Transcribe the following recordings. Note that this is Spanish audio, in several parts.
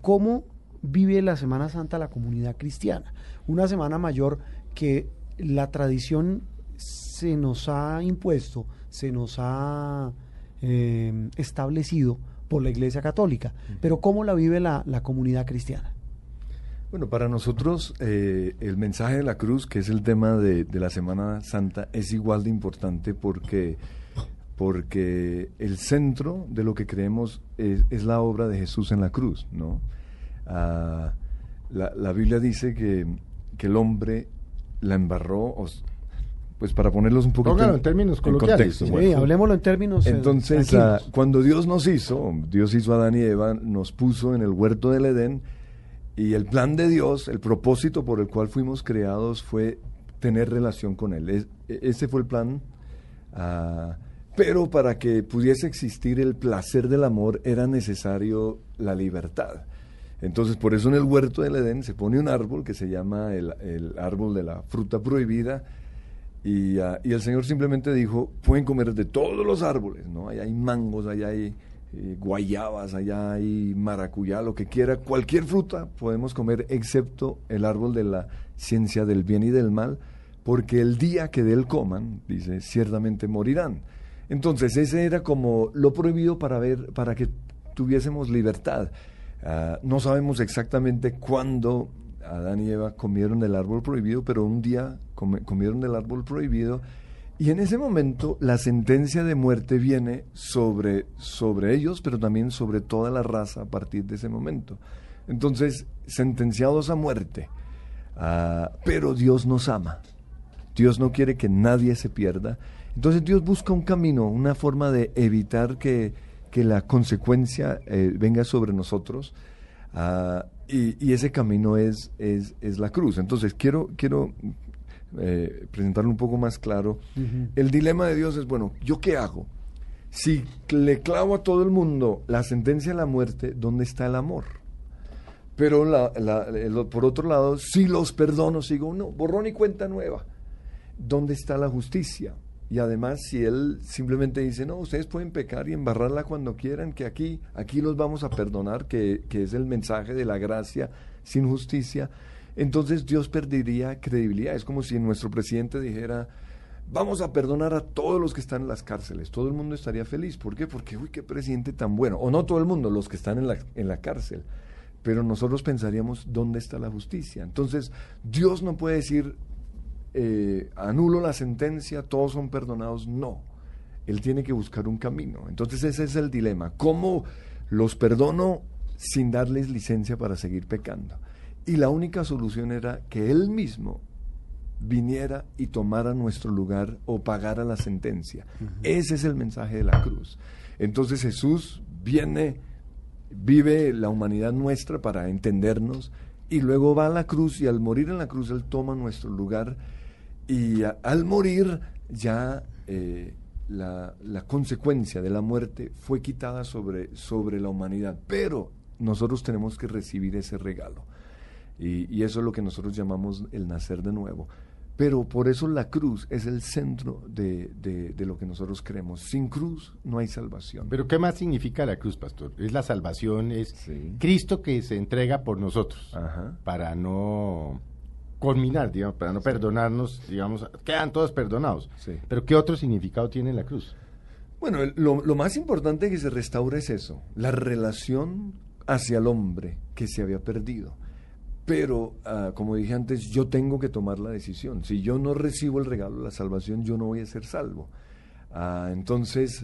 ¿Cómo vive la Semana Santa la comunidad cristiana? Una semana mayor que la tradición se nos ha impuesto, se nos ha eh, establecido por la Iglesia Católica. Pero ¿cómo la vive la, la comunidad cristiana? Bueno, para nosotros eh, el mensaje de la cruz, que es el tema de, de, la Semana Santa, es igual de importante porque, porque el centro de lo que creemos es, es la obra de Jesús en la cruz, ¿no? Ah, la, la, Biblia dice que, que, el hombre la embarró, pues para ponerlos un poco en, en, términos coloquiales. contexto, sí, bueno. hablemoslo en términos eh, Entonces, uh, cuando Dios nos hizo, Dios hizo a Adán y Eva, nos puso en el huerto del Edén y el plan de Dios, el propósito por el cual fuimos creados fue tener relación con Él. Es, ese fue el plan. Uh, pero para que pudiese existir el placer del amor era necesario la libertad. Entonces, por eso en el huerto del Edén se pone un árbol que se llama el, el árbol de la fruta prohibida. Y, uh, y, el Señor simplemente dijo, pueden comer de todos los árboles, ¿no? Allá hay mangos, allá hay eh, guayabas, allá hay maracuyá, lo que quiera, cualquier fruta podemos comer excepto el árbol de la ciencia del bien y del mal, porque el día que de él coman, dice, ciertamente morirán. Entonces, ese era como lo prohibido para ver, para que tuviésemos libertad. Uh, no sabemos exactamente cuándo Adán y Eva comieron del árbol prohibido, pero un día com comieron del árbol prohibido y en ese momento la sentencia de muerte viene sobre, sobre ellos, pero también sobre toda la raza a partir de ese momento. Entonces, sentenciados a muerte, uh, pero Dios nos ama. Dios no quiere que nadie se pierda. Entonces Dios busca un camino, una forma de evitar que, que la consecuencia eh, venga sobre nosotros. Uh, y, y, ese camino es, es, es, la cruz. Entonces, quiero, quiero eh, presentarlo un poco más claro. Uh -huh. El dilema de Dios es, bueno, ¿yo qué hago? Si le clavo a todo el mundo la sentencia de la muerte, ¿dónde está el amor? Pero la, la, el, por otro lado, si los perdono, sigo, no, borrón y cuenta nueva. ¿Dónde está la justicia? Y además, si él simplemente dice, no, ustedes pueden pecar y embarrarla cuando quieran, que aquí, aquí los vamos a perdonar, que, que es el mensaje de la gracia sin justicia, entonces Dios perdería credibilidad. Es como si nuestro presidente dijera, vamos a perdonar a todos los que están en las cárceles. Todo el mundo estaría feliz. ¿Por qué? Porque, uy, qué presidente tan bueno. O no todo el mundo, los que están en la, en la cárcel. Pero nosotros pensaríamos, ¿dónde está la justicia? Entonces, Dios no puede decir, eh, anulo la sentencia, todos son perdonados. No. Él tiene que buscar un camino. Entonces, ese es el dilema. ¿Cómo los perdono sin darles licencia para seguir pecando? Y la única solución era que Él mismo viniera y tomara nuestro lugar o pagara la sentencia. Uh -huh. Ese es el mensaje de la cruz. Entonces Jesús viene, vive la humanidad nuestra para entendernos y luego va a la cruz y al morir en la cruz Él toma nuestro lugar y a, al morir ya eh, la, la, consecuencia de la muerte fue quitada sobre, sobre la humanidad. Pero nosotros tenemos que recibir ese regalo. Y, y, eso es lo que nosotros llamamos el nacer de nuevo. Pero por eso la cruz es el centro de, de, de, lo que nosotros creemos. Sin cruz no hay salvación. Pero ¿qué más significa la cruz, pastor? Es la salvación, es sí. Cristo que se entrega por nosotros Ajá. para no culminar, digamos, para no perdonarnos, digamos, quedan todos perdonados. Sí. Pero ¿qué otro significado tiene la cruz? Bueno, lo, lo más importante que se restaura es eso, la relación hacia el hombre que se había perdido pero uh, como dije antes, yo tengo que tomar la decisión. Si yo no recibo el regalo de la salvación, yo no voy a ser salvo. Uh, entonces,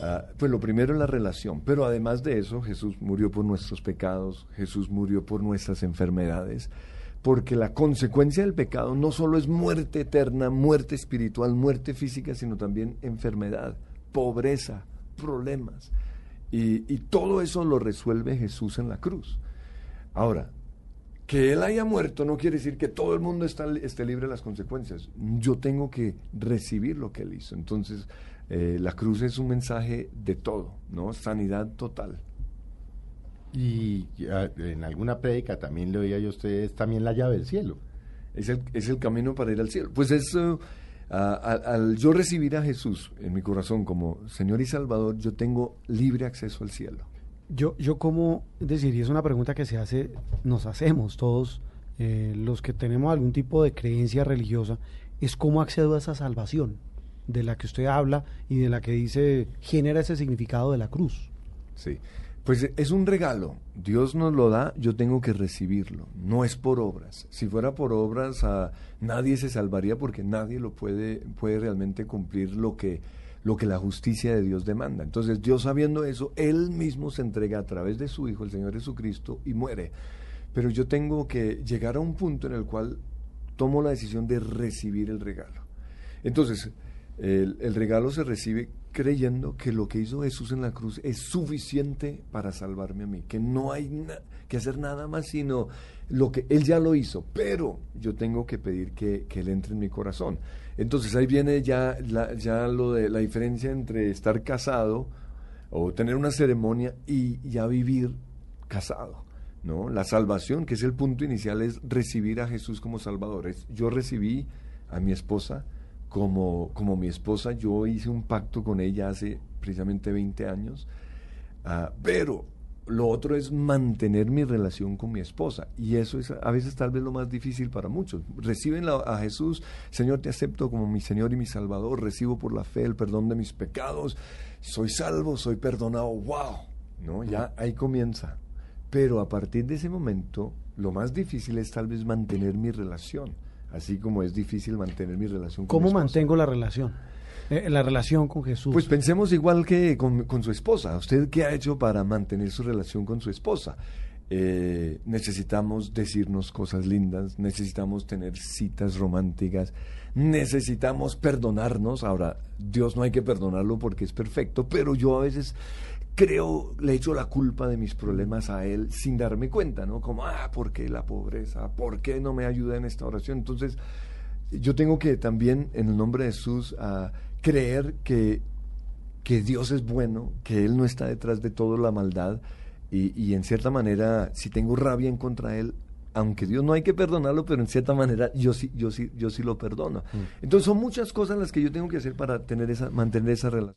uh, pues lo primero es la relación, pero además de eso, Jesús murió por nuestros pecados, Jesús murió por nuestras enfermedades, porque la consecuencia del pecado no solo es muerte eterna, muerte espiritual, muerte física, sino también enfermedad, pobreza, problemas. Y, todo eso lo resuelve Jesús en la cruz. Ahora, que él haya muerto no quiere decir que todo el mundo esté libre de las consecuencias. Yo tengo que recibir lo que él hizo. Entonces, eh, la cruz es un mensaje de todo, ¿no? Sanidad total. Y en alguna prédica también le oía yo a ustedes también la llave del cielo. Es el, es el camino para ir al cielo. Pues eso, ah, al, al yo recibir a Jesús en mi corazón como Señor y Salvador, yo tengo libre acceso al cielo. Yo, yo como, es decir, y es una pregunta que se hace, nos hacemos todos eh, los que tenemos algún tipo de creencia religiosa, es cómo accedo a esa salvación de la que usted habla y de la que dice genera ese significado de la cruz. Sí, pues es un regalo. Dios nos lo da, yo tengo que recibirlo. No es por obras. Si fuera por obras, nadie se salvaría porque nadie lo puede, puede realmente cumplir lo que lo que la justicia de Dios demanda. Entonces Dios sabiendo eso, Él mismo se entrega a través de su Hijo, el Señor Jesucristo, y muere. Pero yo tengo que llegar a un punto en el cual tomo la decisión de recibir el regalo. Entonces, el regalo se recibe creyendo que lo que hizo Jesús en la cruz es suficiente para salvarme a mí, que no hay que hacer nada más sino lo que Él ya lo hizo, pero yo tengo que pedir que, Él entre en mi corazón. Entonces ahí viene ya, la, ya lo de la diferencia entre estar casado o tener una ceremonia y ya vivir casado. ¿no? La salvación, que es el punto inicial, es recibir a Jesús como Salvador. Es, yo recibí a mi esposa como, como mi esposa, yo hice un pacto con ella hace precisamente 20 años, uh, pero lo otro es mantener mi relación con mi esposa. Y eso es a veces tal vez lo más difícil para muchos. Reciben la, a Jesús, Señor, te acepto como mi Señor y mi Salvador, recibo por la fe el perdón de mis pecados, soy salvo, soy perdonado, wow. ¿No? Ya ahí comienza. Pero a partir de ese momento, lo más difícil es tal vez mantener mi relación, así como es difícil mantener mi relación con ¿Cómo mi mantengo la relación? Eh, la relación con Jesús. Pues pensemos igual que con, con, su esposa. ¿Usted qué ha hecho para mantener su relación con su esposa? Eh, necesitamos decirnos cosas lindas, necesitamos tener citas románticas, necesitamos perdonarnos. Ahora, Dios no hay que perdonarlo porque es perfecto, pero yo a veces creo, le echo la culpa de mis problemas a Él sin darme cuenta, ¿no? Como, ah, ¿por qué la pobreza? ¿Por qué no me ayuda en esta oración? Entonces, yo tengo que también, en el nombre de Jesús, creer que, que Dios es bueno, que Él no está detrás de toda la maldad y, y, en cierta manera, si tengo rabia en contra de Él, aunque Dios no hay que perdonarlo, pero en cierta manera yo sí, yo sí, yo sí lo perdono. Mm. Entonces son muchas cosas las que yo tengo que hacer para tener esa, mantener esa relación.